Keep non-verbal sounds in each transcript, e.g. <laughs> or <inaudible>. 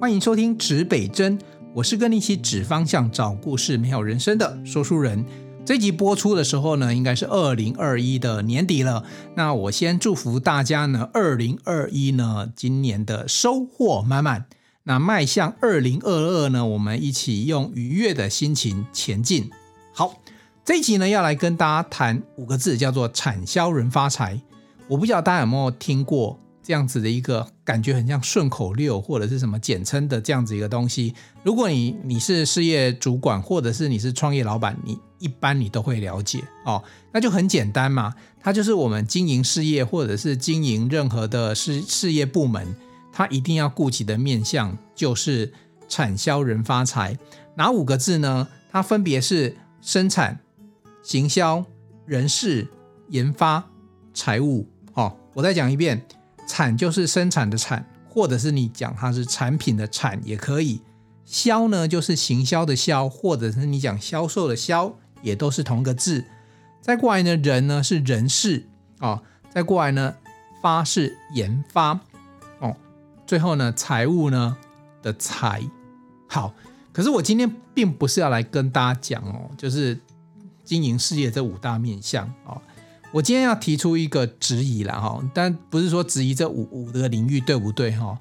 欢迎收听指北针，我是跟你一起指方向、找故事、美好人生的说书人。这集播出的时候呢，应该是二零二一的年底了。那我先祝福大家呢，二零二一呢，今年的收获满满。那迈向二零二二呢，我们一起用愉悦的心情前进。好，这一集呢，要来跟大家谈五个字，叫做“产销人发财”。我不知道大家有没有听过。这样子的一个感觉很像顺口溜或者是什么简称的这样子一个东西。如果你你是事业主管或者是你是创业老板，你一般你都会了解哦。那就很简单嘛，它就是我们经营事业或者是经营任何的事事业部门，它一定要顾及的面向就是产销人发财。哪五个字呢？它分别是生产、行销、人事、研发、财务。哦，我再讲一遍。产就是生产的产，或者是你讲它是产品的产也可以。销呢就是行销的销，或者是你讲销售的销，也都是同个字。再过来呢，人呢是人事哦。再过来呢，发是研发哦。最后呢，财务呢的财。好，可是我今天并不是要来跟大家讲哦，就是经营事业这五大面向哦。我今天要提出一个质疑了哈，但不是说质疑这五五个领域对不对哈？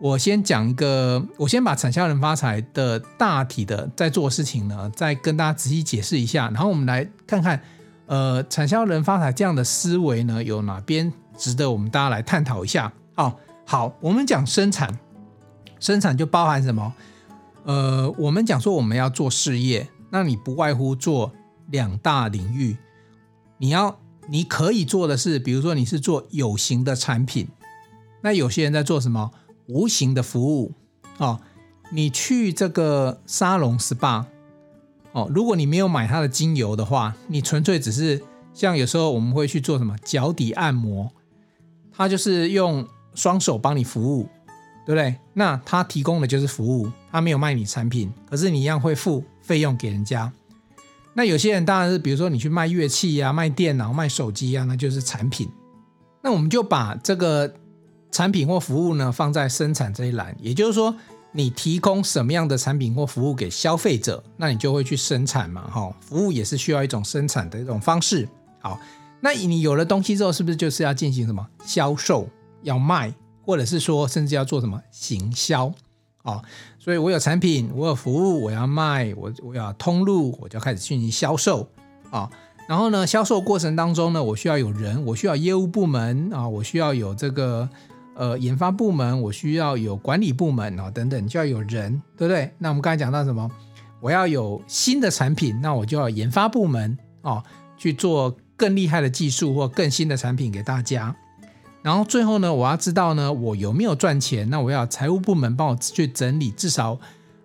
我先讲一个，我先把产销人发财的大体的在做事情呢，再跟大家仔细解释一下，然后我们来看看，呃，产销人发财这样的思维呢，有哪边值得我们大家来探讨一下？哦，好，我们讲生产，生产就包含什么？呃，我们讲说我们要做事业，那你不外乎做两大领域，你要。你可以做的是，比如说你是做有形的产品，那有些人在做什么无形的服务哦。你去这个沙龙 SPA 哦，如果你没有买它的精油的话，你纯粹只是像有时候我们会去做什么脚底按摩，他就是用双手帮你服务，对不对？那他提供的就是服务，他没有卖你产品，可是你一样会付费用给人家。那有些人当然是，比如说你去卖乐器呀、啊、卖电脑、卖手机啊，那就是产品。那我们就把这个产品或服务呢放在生产这一栏，也就是说，你提供什么样的产品或服务给消费者，那你就会去生产嘛，哈。服务也是需要一种生产的一种方式。好，那你有了东西之后，是不是就是要进行什么销售，要卖，或者是说甚至要做什么行销？哦，所以我有产品，我有服务，我要卖，我我要通路，我就开始进行销售啊。然后呢，销售过程当中呢，我需要有人，我需要业务部门啊，我需要有这个呃研发部门，我需要有管理部门啊等等，就要有人，对不对？那我们刚才讲到什么？我要有新的产品，那我就要研发部门啊，去做更厉害的技术或更新的产品给大家。然后最后呢，我要知道呢，我有没有赚钱？那我要财务部门帮我去整理，至少，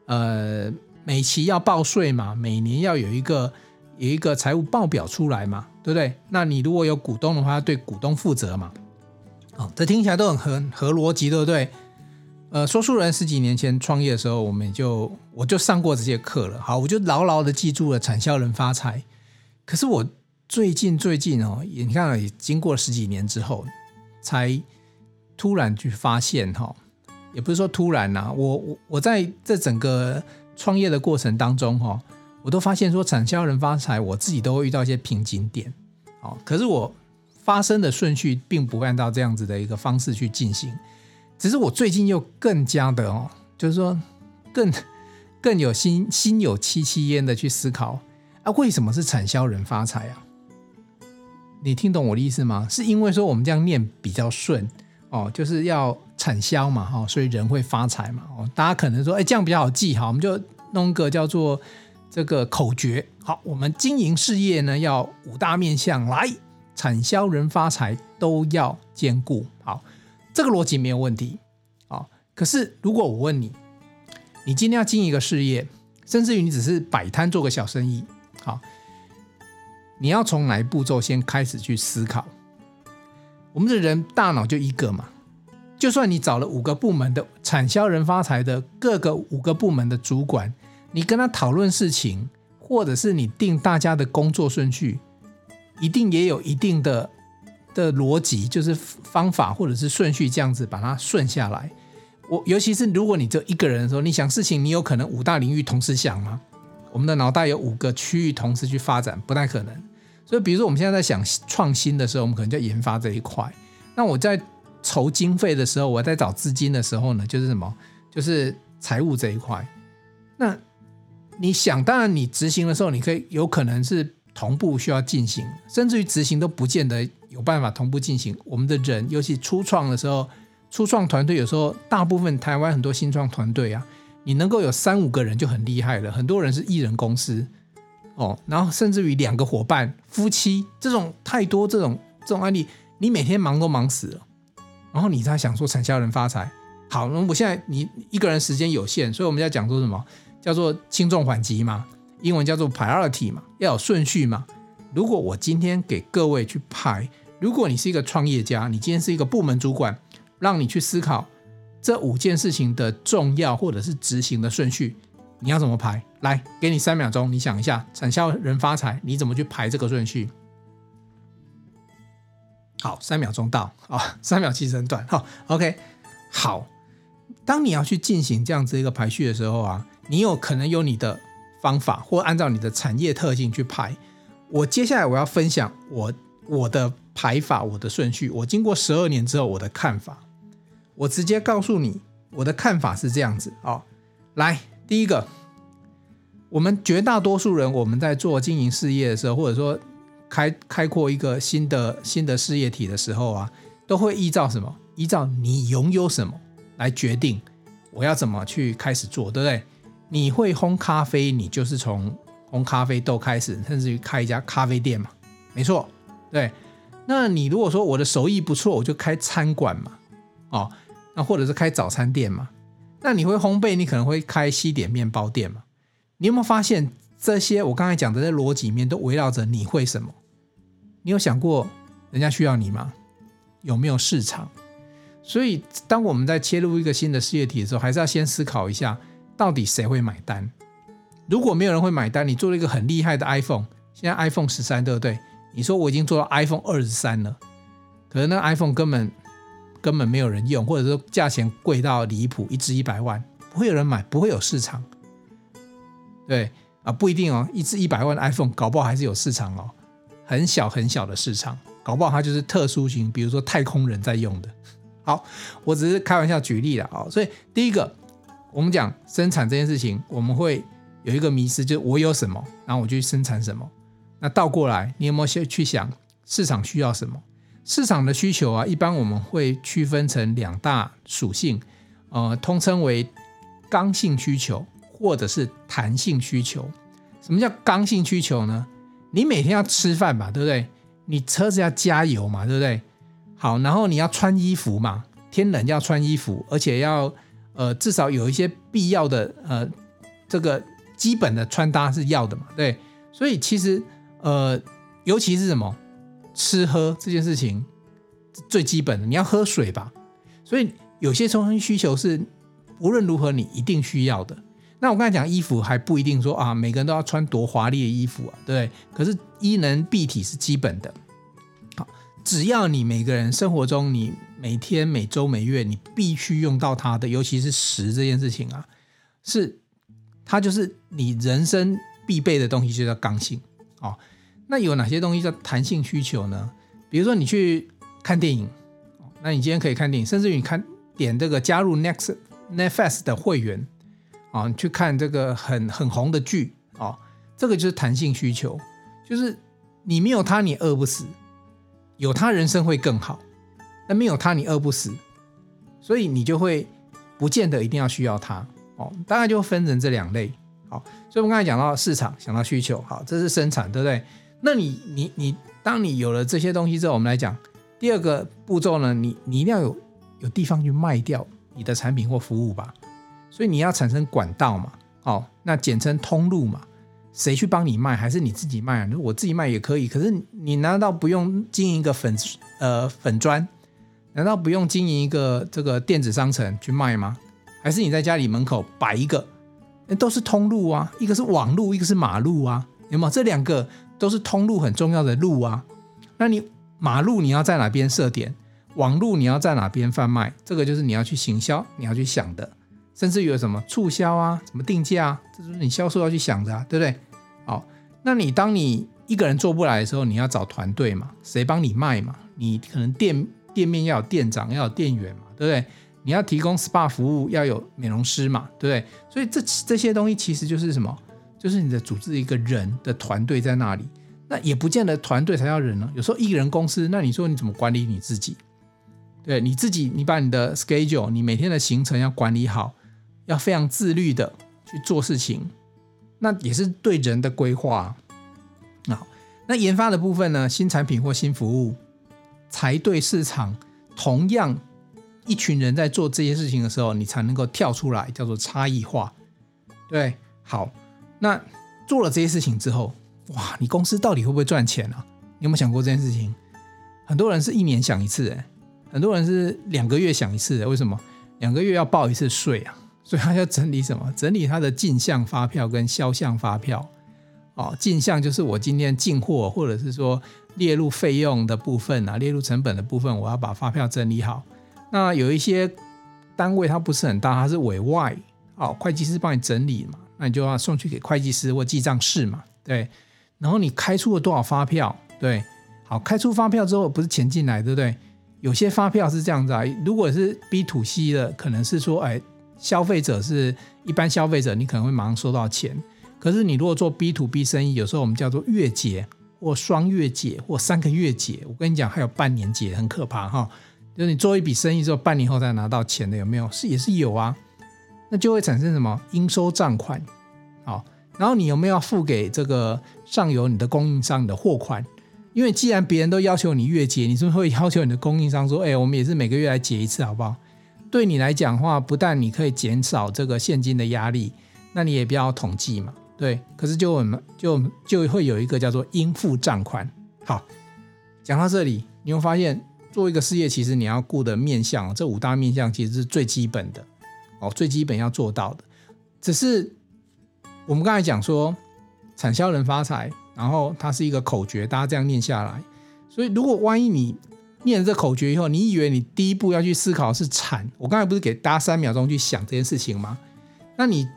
呃，每期要报税嘛，每年要有一个有一个财务报表出来嘛，对不对？那你如果有股东的话，要对股东负责嘛。哦，这听起来都很合合逻辑，对不对？呃，说书人十几年前创业的时候，我们就我就上过这些课了。好，我就牢牢的记住了产销人发财。可是我最近最近哦，你看，也经过十几年之后。才突然去发现哈，也不是说突然呐，我我我在这整个创业的过程当中哈，我都发现说产销人发财，我自己都会遇到一些瓶颈点，哦，可是我发生的顺序并不按照这样子的一个方式去进行，只是我最近又更加的哦，就是说更更有心心有戚戚焉的去思考啊，为什么是产销人发财啊？你听懂我的意思吗？是因为说我们这样念比较顺哦，就是要产销嘛，哈，所以人会发财嘛，哦，大家可能说，哎，这样比较好记，哈，我们就弄个叫做这个口诀，好，我们经营事业呢要五大面向，来，产销人发财都要兼顾，好，这个逻辑没有问题，好，可是如果我问你，你今天要经营一个事业，甚至于你只是摆摊做个小生意，好。你要从哪一步骤先开始去思考？我们的人大脑就一个嘛，就算你找了五个部门的产销人发财的各个五个部门的主管，你跟他讨论事情，或者是你定大家的工作顺序，一定也有一定的的逻辑，就是方法或者是顺序这样子把它顺下来。我尤其是如果你只有一个人的时候，你想事情，你有可能五大领域同时想吗？我们的脑袋有五个区域同时去发展，不太可能。所以，比如说我们现在在想创新的时候，我们可能就研发这一块。那我在筹经费的时候，我在找资金的时候呢，就是什么？就是财务这一块。那你想，当然你执行的时候，你可以有可能是同步需要进行，甚至于执行都不见得有办法同步进行。我们的人，尤其初创的时候。初创团队有时候，大部分台湾很多新创团队啊，你能够有三五个人就很厉害了。很多人是一人公司哦，然后甚至于两个伙伴、夫妻这种太多这种这种案例，你每天忙都忙死了，然后你在想说产销人发财。好，那我现在你一个人时间有限，所以我们要讲说什么叫做轻重缓急嘛，英文叫做 priority 嘛，要有顺序嘛。如果我今天给各位去排，如果你是一个创业家，你今天是一个部门主管。让你去思考这五件事情的重要或者是执行的顺序，你要怎么排？来，给你三秒钟，你想一下，产销人发财，你怎么去排这个顺序？好，三秒钟到啊、哦，三秒其实很短。好、，OK，好。当你要去进行这样子一个排序的时候啊，你有可能有你的方法，或按照你的产业特性去排。我接下来我要分享我我的排法，我的顺序。我经过十二年之后，我的看法。我直接告诉你，我的看法是这样子哦。来，第一个，我们绝大多数人，我们在做经营事业的时候，或者说开开阔一个新的新的事业体的时候啊，都会依照什么？依照你拥有什么来决定我要怎么去开始做，对不对？你会烘咖啡，你就是从烘咖啡豆开始，甚至于开一家咖啡店嘛，没错，对。那你如果说我的手艺不错，我就开餐馆嘛，哦。那或者是开早餐店嘛？那你会烘焙，你可能会开西点面包店嘛？你有没有发现这些我刚才讲的这逻辑里面都围绕着你会什么？你有想过人家需要你吗？有没有市场？所以当我们在切入一个新的事业体的时候，还是要先思考一下，到底谁会买单？如果没有人会买单，你做了一个很厉害的 iPhone，现在 iPhone 十三对不对？你说我已经做到 iPhone 二十三了，可是那 iPhone 根本。根本没有人用，或者说价钱贵到离谱，一支一百万，不会有人买，不会有市场。对啊，不一定哦，一支一百万的 iPhone 搞不好还是有市场哦，很小很小的市场，搞不好它就是特殊型，比如说太空人在用的。好，我只是开玩笑举例了啊。所以第一个，我们讲生产这件事情，我们会有一个迷失，就是我有什么，然后我就去生产什么。那倒过来，你有没有先去想市场需要什么？市场的需求啊，一般我们会区分成两大属性，呃，通称为刚性需求或者是弹性需求。什么叫刚性需求呢？你每天要吃饭嘛，对不对？你车子要加油嘛，对不对？好，然后你要穿衣服嘛，天冷要穿衣服，而且要呃至少有一些必要的呃这个基本的穿搭是要的嘛，对。所以其实呃，尤其是什么？吃喝这件事情最基本的，你要喝水吧。所以有些充分需求是无论如何你一定需要的。那我刚才讲衣服还不一定说啊，每个人都要穿多华丽的衣服啊，对。可是衣能蔽体是基本的。好，只要你每个人生活中你每天每周每月你必须用到它的，尤其是食这件事情啊，是它就是你人生必备的东西，就叫刚性啊。那有哪些东西叫弹性需求呢？比如说你去看电影，那你今天可以看电影，甚至于你看点这个加入 Next Netflix 的会员啊，你去看这个很很红的剧啊，这个就是弹性需求，就是你没有它你饿不死，有它人生会更好，那没有它你饿不死，所以你就会不见得一定要需要它哦，大概就分成这两类。好，所以我们刚才讲到市场，想到需求，好，这是生产，对不对？那你你你，当你有了这些东西之后，我们来讲第二个步骤呢？你你一定要有有地方去卖掉你的产品或服务吧。所以你要产生管道嘛，哦，那简称通路嘛。谁去帮你卖，还是你自己卖啊？我自己卖也可以。可是你难道不用经营一个粉呃粉砖？难道不用经营一个这个电子商城去卖吗？还是你在家里门口摆一个？那都是通路啊，一个是网路，一个是马路啊，有没有？这两个。都是通路很重要的路啊，那你马路你要在哪边设点？网路你要在哪边贩卖，这个就是你要去行销，你要去想的。甚至有什么促销啊，什么定价啊，这就是你销售要去想的啊，对不对？好，那你当你一个人做不来的时候，你要找团队嘛，谁帮你卖嘛？你可能店店面要有店长，要有店员嘛，对不对？你要提供 SPA 服务，要有美容师嘛，对不对？所以这这些东西其实就是什么？就是你的组织一个人的团队在那里。那也不见得团队才要人呢，有时候一个人公司，那你说你怎么管理你自己？对，你自己，你把你的 schedule，你每天的行程要管理好，要非常自律的去做事情，那也是对人的规划。好，那研发的部分呢？新产品或新服务，才对市场同样一群人在做这些事情的时候，你才能够跳出来，叫做差异化。对，好，那做了这些事情之后，哇，你公司到底会不会赚钱啊？你有没有想过这件事情？很多人是一年想一次，哎，很多人是两个月想一次，为什么？两个月要报一次税啊，所以他要整理什么？整理他的进项发票跟销项发票。哦，进项就是我今天进货，或者是说列入费用的部分啊，列入成本的部分，我要把发票整理好。那有一些单位它不是很大，它是委外，哦，会计师帮你整理嘛，那你就要送去给会计师或记账室嘛，对。然后你开出了多少发票？对，好，开出发票之后不是钱进来，对不对？有些发票是这样子啊，如果是 B to C 的，可能是说，哎，消费者是一般消费者，你可能会马上收到钱。可是你如果做 B to B 生意，有时候我们叫做月结或双月结或三个月结，我跟你讲，还有半年结，很可怕哈。就是你做一笔生意之后，半年后才拿到钱的，有没有？是也是有啊。那就会产生什么应收账款？好。然后你有没有付给这个上游你的供应商你的货款？因为既然别人都要求你月结，你是不是会要求你的供应商说：“哎，我们也是每个月来结一次，好不好？”对你来讲的话，不但你可以减少这个现金的压力，那你也不要统计嘛，对。可是就我们就就会有一个叫做应付账款。好，讲到这里，你会发现做一个事业，其实你要顾的面向，这五大面向其实是最基本的哦，最基本要做到的，只是。我们刚才讲说，产销人发财，然后它是一个口诀，大家这样念下来。所以，如果万一你念了这口诀以后，你以为你第一步要去思考是产，我刚才不是给大家三秒钟去想这件事情吗？那你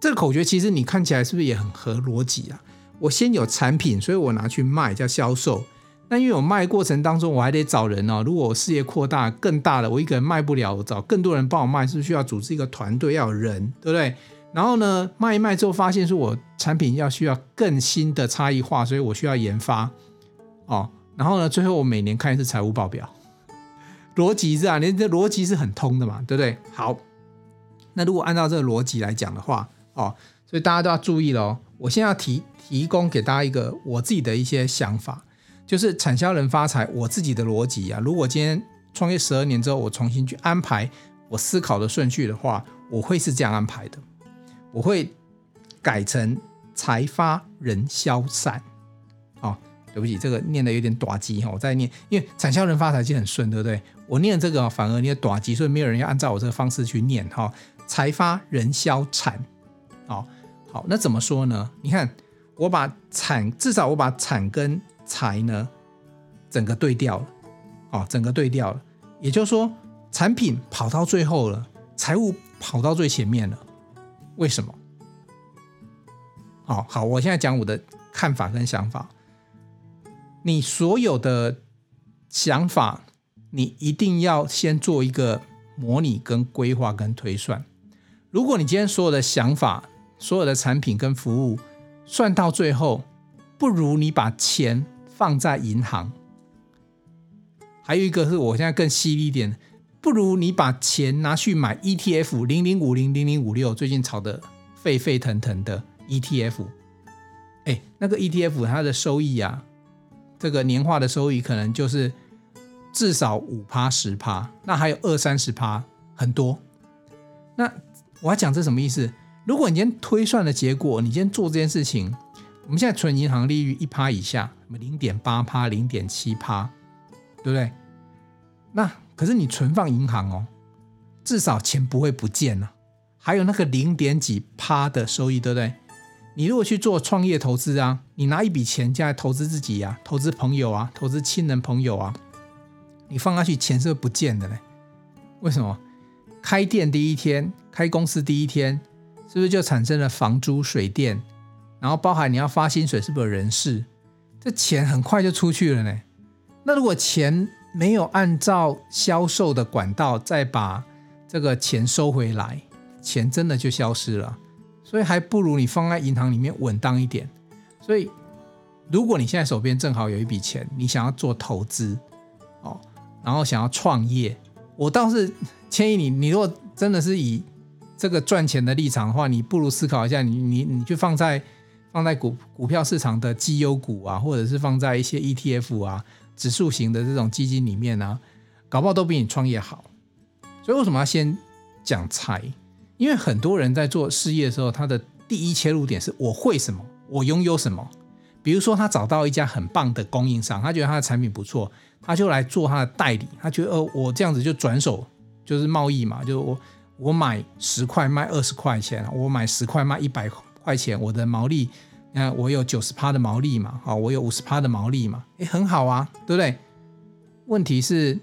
这个口诀其实你看起来是不是也很合逻辑啊？我先有产品，所以我拿去卖叫销售。那因为我卖过程当中，我还得找人哦。如果我事业扩大更大的，我一个人卖不了，我找更多人帮我卖，是不是需要组织一个团队，要有人，对不对？然后呢，卖一卖之后，发现说我产品要需要更新的差异化，所以我需要研发哦。然后呢，最后我每年看一次财务报表，逻辑是啊，你这逻辑是很通的嘛，对不对？好，那如果按照这个逻辑来讲的话，哦，所以大家都要注意了哦。我现在要提提供给大家一个我自己的一些想法，就是产销人发财，我自己的逻辑啊。如果今天创业十二年之后，我重新去安排我思考的顺序的话，我会是这样安排的。我会改成财发人消散，哦，对不起，这个念的有点短机哈，我再念，因为产销人发财其实很顺，对不对？我念这个反而念短机，所以没有人要按照我这个方式去念哈。财发人消产，哦，好，那怎么说呢？你看，我把产至少我把产跟财呢整个对调了，哦，整个对调了，也就是说，产品跑到最后了，财务跑到最前面了。为什么？哦好，我现在讲我的看法跟想法。你所有的想法，你一定要先做一个模拟、跟规划、跟推算。如果你今天所有的想法、所有的产品跟服务算到最后，不如你把钱放在银行。还有一个是我现在更犀利一点。不如你把钱拿去买 ETF 零零五零零零五六，最近炒得沸沸腾腾的 ETF，哎，那个 ETF 它的收益啊，这个年化的收益可能就是至少五趴十趴，那还有二三十趴，很多。那我要讲这什么意思？如果你今天推算的结果，你今天做这件事情，我们现在存银行利率一趴以下，什么零点八趴、零点七趴，对不对？那可是你存放银行哦，至少钱不会不见了，还有那个零点几趴的收益，对不对？你如果去做创业投资啊，你拿一笔钱进来投资自己呀、啊，投资朋友啊，投资亲人朋友啊，你放下去钱是不，是不见的呢？为什么？开店第一天，开公司第一天，是不是就产生了房租、水电，然后包含你要发薪水，是不是人事？这钱很快就出去了呢。那如果钱没有按照销售的管道再把这个钱收回来，钱真的就消失了。所以还不如你放在银行里面稳当一点。所以，如果你现在手边正好有一笔钱，你想要做投资，哦，然后想要创业，我倒是建议你，你如果真的是以这个赚钱的立场的话，你不如思考一下，你你你去放在放在股股票市场的绩优股啊，或者是放在一些 ETF 啊。指数型的这种基金里面、啊，搞不好都比你创业好。所以为什么要先讲财？因为很多人在做事业的时候，他的第一切入点是我会什么，我拥有什么。比如说他找到一家很棒的供应商，他觉得他的产品不错，他就来做他的代理。他觉得哦，我这样子就转手就是贸易嘛，就我我买十块卖二十块钱，我买十块卖一百块块钱，我的毛利。那我有九十趴的毛利嘛？好，我有五十趴的毛利嘛？诶，很好啊，对不对？问题是，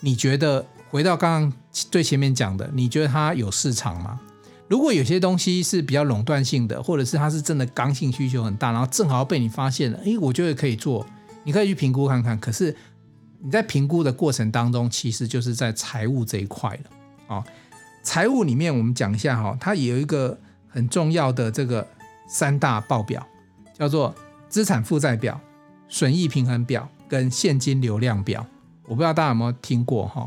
你觉得回到刚刚最前面讲的，你觉得它有市场吗？如果有些东西是比较垄断性的，或者是它是真的刚性需求很大，然后正好被你发现了，诶，我觉得可以做，你可以去评估看看。可是你在评估的过程当中，其实就是在财务这一块了啊。财务里面我们讲一下哈，它有一个很重要的这个。三大报表叫做资产负债表、损益平衡表跟现金流量表。我不知道大家有没有听过哈？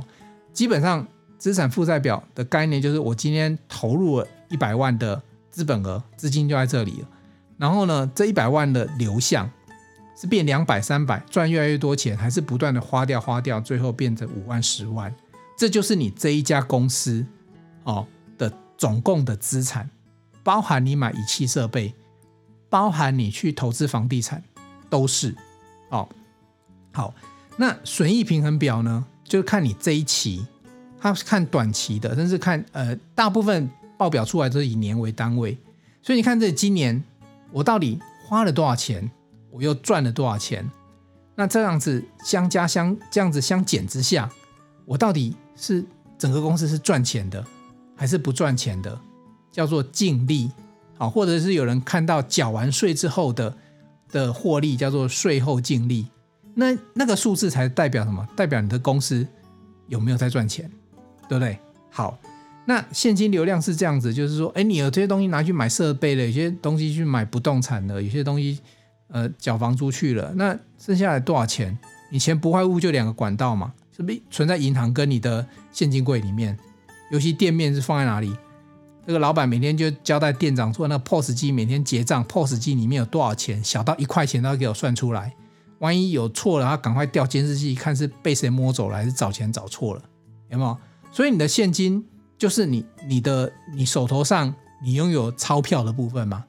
基本上资产负债表的概念就是我今天投入了一百万的资本额，资金就在这里了。然后呢，这一百万的流向是变两百、三百，赚越来越多钱，还是不断的花掉、花掉，最后变成五万、十万？这就是你这一家公司哦的总共的资产。包含你买仪器设备，包含你去投资房地产，都是哦。好，那损益平衡表呢？就是看你这一期，它是看短期的，甚至看呃，大部分报表出来都是以年为单位。所以你看这今年我到底花了多少钱，我又赚了多少钱？那这样子相加相这样子相减之下，我到底是整个公司是赚钱的，还是不赚钱的？叫做净利，好，或者是有人看到缴完税之后的的获利，叫做税后净利。那那个数字才代表什么？代表你的公司有没有在赚钱，对不对？好，那现金流量是这样子，就是说，哎，你有这些东西拿去买设备了，有些东西去买不动产了，有些东西呃缴房租去了，那剩下来多少钱？你钱不外乎就两个管道嘛，是不存在银行跟你的现金柜里面？尤其店面是放在哪里？这个老板每天就交代店长说，那个 POS 机每天结账，POS 机里面有多少钱，小到一块钱都要给我算出来。万一有错了，他赶快调监视器看是被谁摸走了，还是找钱找错了，有没有？所以你的现金就是你你的你手头上你拥有钞票的部分嘛，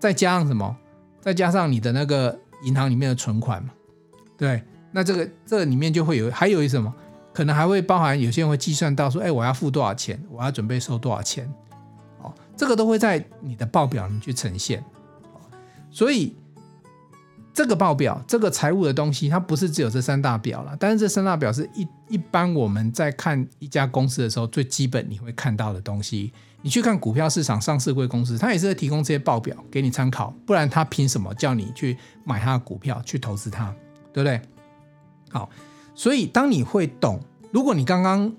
再加上什么？再加上你的那个银行里面的存款嘛，对，那这个这里面就会有还有一什么？可能还会包含有些人会计算到说，哎，我要付多少钱，我要准备收多少钱。这个都会在你的报表里去呈现，所以这个报表，这个财务的东西，它不是只有这三大表了。但是这三大表是一一般我们在看一家公司的时候最基本你会看到的东西。你去看股票市场上市柜公司，它也是会提供这些报表给你参考，不然它凭什么叫你去买它的股票去投资它，对不对？好，所以当你会懂，如果你刚刚。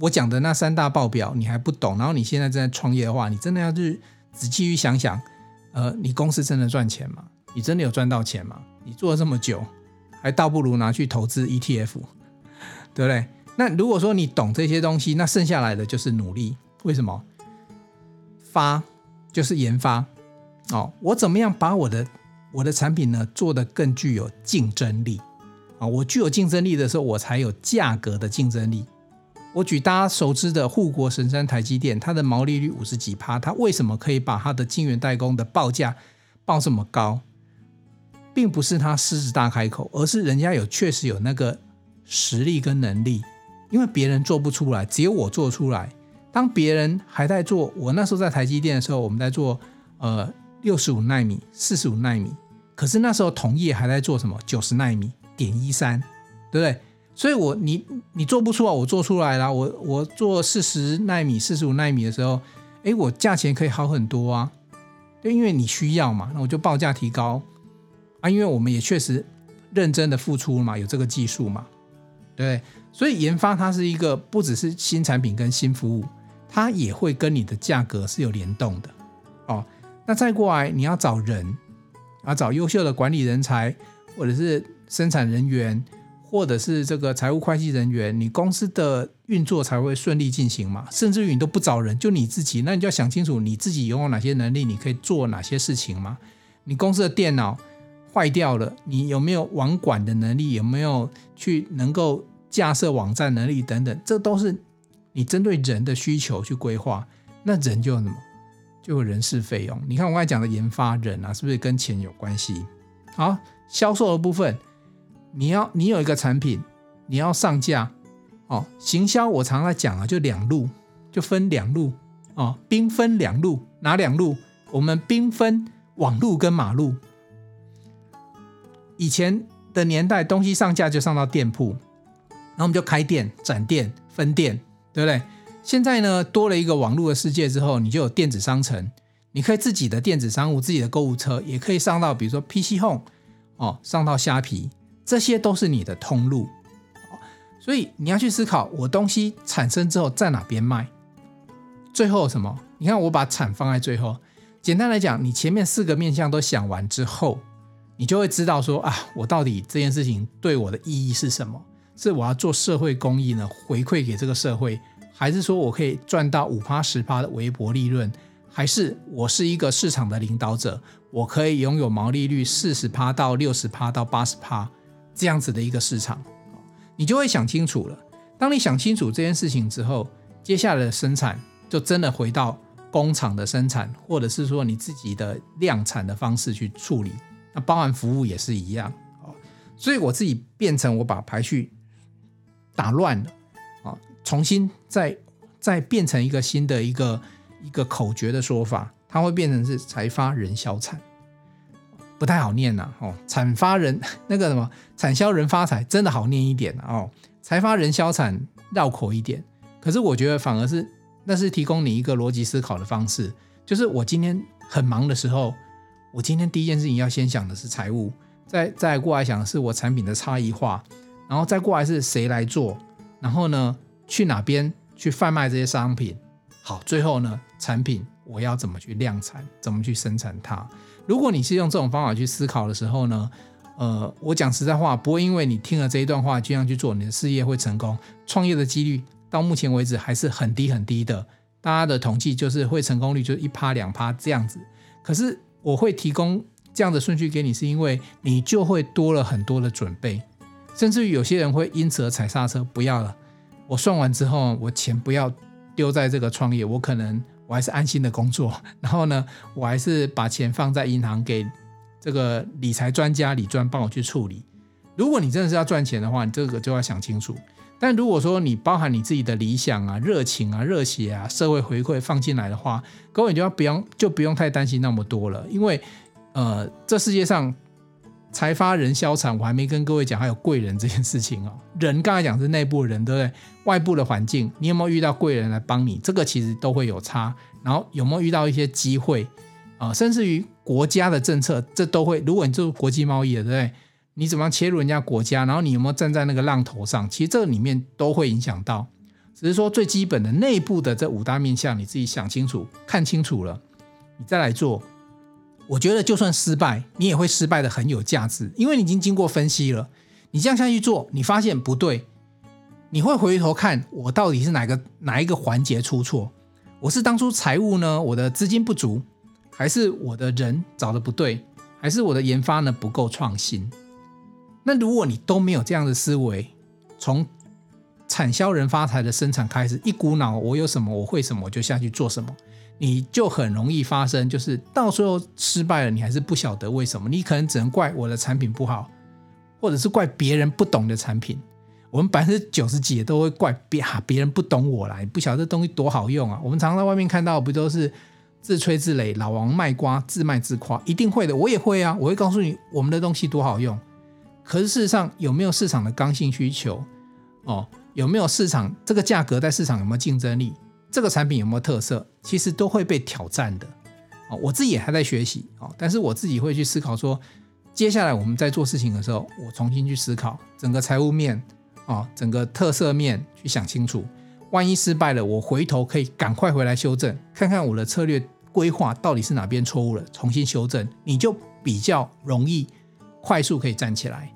我讲的那三大报表你还不懂，然后你现在正在创业的话，你真的要去仔细去想想，呃，你公司真的赚钱吗？你真的有赚到钱吗？你做了这么久，还倒不如拿去投资 ETF，<laughs> 对不对？那如果说你懂这些东西，那剩下来的就是努力。为什么？发就是研发哦，我怎么样把我的我的产品呢做得更具有竞争力啊？我具有竞争力的时候，我才有价格的竞争力。我举大家熟知的护国神山台积电，它的毛利率五十几趴，它为什么可以把它的晶圆代工的报价报这么高？并不是它狮子大开口，而是人家有确实有那个实力跟能力，因为别人做不出来，只有我做出来。当别人还在做，我那时候在台积电的时候，我们在做呃六十五纳米、四十五纳米，可是那时候同业还在做什么九十纳米、点一三，对不对？所以我你你做不出来，我做出来了。我我做四十纳米、四十五纳米的时候，哎，我价钱可以好很多啊。对，因为你需要嘛，那我就报价提高啊。因为我们也确实认真的付出了嘛，有这个技术嘛，对。所以研发它是一个不只是新产品跟新服务，它也会跟你的价格是有联动的哦。那再过来，你要找人啊，找优秀的管理人才，或者是生产人员。或者是这个财务会计人员，你公司的运作才会顺利进行嘛。甚至于你都不找人，就你自己，那你就要想清楚你自己拥有哪些能力，你可以做哪些事情嘛。你公司的电脑坏掉了，你有没有网管的能力？有没有去能够架设网站能力等等？这都是你针对人的需求去规划。那人就什么？就有人事费用。你看我刚才讲的研发人啊，是不是跟钱有关系？好，销售的部分。你要你有一个产品，你要上架哦。行销我常常在讲啊，就两路，就分两路哦，兵分两路，哪两路？我们兵分网路跟马路。以前的年代，东西上架就上到店铺，然后我们就开店、展店、分店，对不对？现在呢，多了一个网络的世界之后，你就有电子商城，你可以自己的电子商务、自己的购物车，也可以上到比如说 PC Home 哦，上到虾皮。这些都是你的通路，所以你要去思考，我东西产生之后在哪边卖？最后什么？你看我把产放在最后。简单来讲，你前面四个面向都想完之后，你就会知道说啊，我到底这件事情对我的意义是什么？是我要做社会公益呢，回馈给这个社会，还是说我可以赚到五趴十趴的微薄利润？还是我是一个市场的领导者，我可以拥有毛利率四十趴到六十趴到八十趴？这样子的一个市场，你就会想清楚了。当你想清楚这件事情之后，接下来的生产就真的回到工厂的生产，或者是说你自己的量产的方式去处理。那包含服务也是一样。哦所以我自己变成我把排序打乱了啊，重新再再变成一个新的一个一个口诀的说法，它会变成是财发人销产。不太好念呐，哦，产发人 <laughs> 那个什么，产销人发财，真的好念一点哦。财发人销产绕口一点，可是我觉得反而是那是提供你一个逻辑思考的方式，就是我今天很忙的时候，我今天第一件事情要先想的是财务，再再过来想的是我产品的差异化，然后再过来是谁来做，然后呢去哪边去贩卖这些商品，好，最后呢产品我要怎么去量产，怎么去生产它。如果你是用这种方法去思考的时候呢，呃，我讲实在话，不会因为你听了这一段话就这样去做，你的事业会成功。创业的几率到目前为止还是很低很低的，大家的统计就是会成功率就一趴两趴这样子。可是我会提供这样的顺序给你，是因为你就会多了很多的准备，甚至于有些人会因此而踩刹车，不要了。我算完之后，我钱不要丢在这个创业，我可能。我还是安心的工作，<laughs> 然后呢，我还是把钱放在银行，给这个理财专家李专帮我去处理。如果你真的是要赚钱的话，你这个就要想清楚。但如果说你包含你自己的理想啊、热情啊、热血啊、社会回馈放进来的话，各位就要不用就不用太担心那么多了，因为呃，这世界上。财发人消产，我还没跟各位讲，还有贵人这件事情哦。<laughs> 人刚才讲是内部人，对不对？外部的环境，你有没有遇到贵人来帮你？这个其实都会有差。然后有没有遇到一些机会啊？甚至于国家的政策，这都会。如果你做国际贸易的，对不对？你怎么样切入人家国家？然后你有没有站在那个浪头上？其实这里面都会影响到。只是说最基本的内部的这五大面向，你自己想清楚、看清楚了，你再来做。我觉得就算失败，你也会失败的很有价值，因为你已经经过分析了。你这样下去做，你发现不对，你会回头看我到底是哪个哪一个环节出错？我是当初财务呢，我的资金不足，还是我的人找的不对，还是我的研发呢不够创新？那如果你都没有这样的思维，从产销人发财的生产开始，一股脑我有什么我会什么我就下去做什么。你就很容易发生，就是到时候失败了，你还是不晓得为什么。你可能只能怪我的产品不好，或者是怪别人不懂的产品。我们百分之九十几都会怪别哈别人不懂我啦，不晓得这东西多好用啊。我们常常在外面看到，不都是自吹自擂、老王卖瓜、自卖自夸，一定会的。我也会啊，我会告诉你我们的东西多好用。可是事实上有没有市场的刚性需求？哦，有没有市场这个价格在市场有没有竞争力？这个产品有没有特色？其实都会被挑战的。哦，我自己也还在学习哦，但是我自己会去思考说，接下来我们在做事情的时候，我重新去思考整个财务面啊，整个特色面去想清楚。万一失败了，我回头可以赶快回来修正，看看我的策略规划到底是哪边错误了，重新修正，你就比较容易快速可以站起来，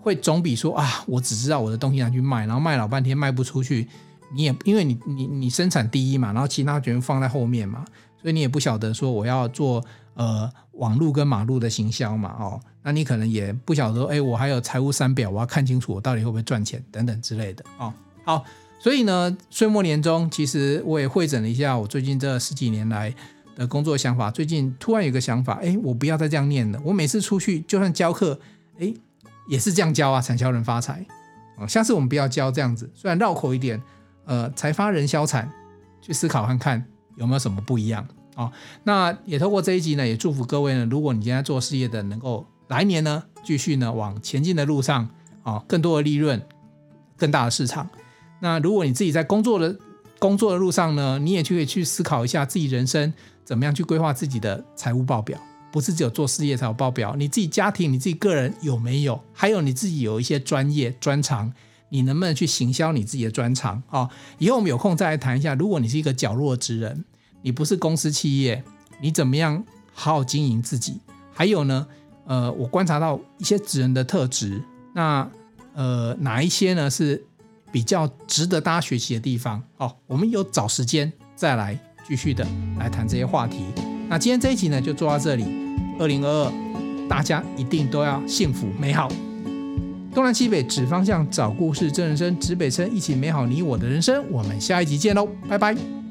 会总比说啊，我只知道我的东西拿去卖，然后卖老半天卖不出去，你也因为你你你生产第一嘛，然后其他全部放在后面嘛，所以你也不晓得说我要做呃网路跟马路的行销嘛，哦，那你可能也不晓得说，哎，我还有财务三表，我要看清楚我到底会不会赚钱等等之类的哦，好。所以呢，岁末年终，其实我也会诊了一下我最近这十几年来的工作想法。最近突然有个想法，哎，我不要再这样念了。我每次出去就算教课，哎，也是这样教啊，产销人发财。哦，下次我们不要教这样子，虽然绕口一点，呃，财发人消产，去思考看看有没有什么不一样。哦，那也透过这一集呢，也祝福各位呢，如果你今天做事业的，能够来年呢继续呢往前进的路上，啊，更多的利润，更大的市场。那如果你自己在工作的工作的路上呢，你也去可以去思考一下自己人生怎么样去规划自己的财务报表，不是只有做事业才有报表，你自己家庭、你自己个人有没有？还有你自己有一些专业专长，你能不能去行销你自己的专长啊、哦？以后我们有空再来谈一下。如果你是一个角落职人，你不是公司企业，你怎么样好好经营自己？还有呢，呃，我观察到一些职人的特质，那呃，哪一些呢是？比较值得大家学习的地方哦，我们有找时间再来继续的来谈这些话题。那今天这一集呢，就做到这里。二零二二，大家一定都要幸福美好。东南西北指方向，找故事，真人生，指北针，一起美好你我的人生。我们下一集见喽，拜拜。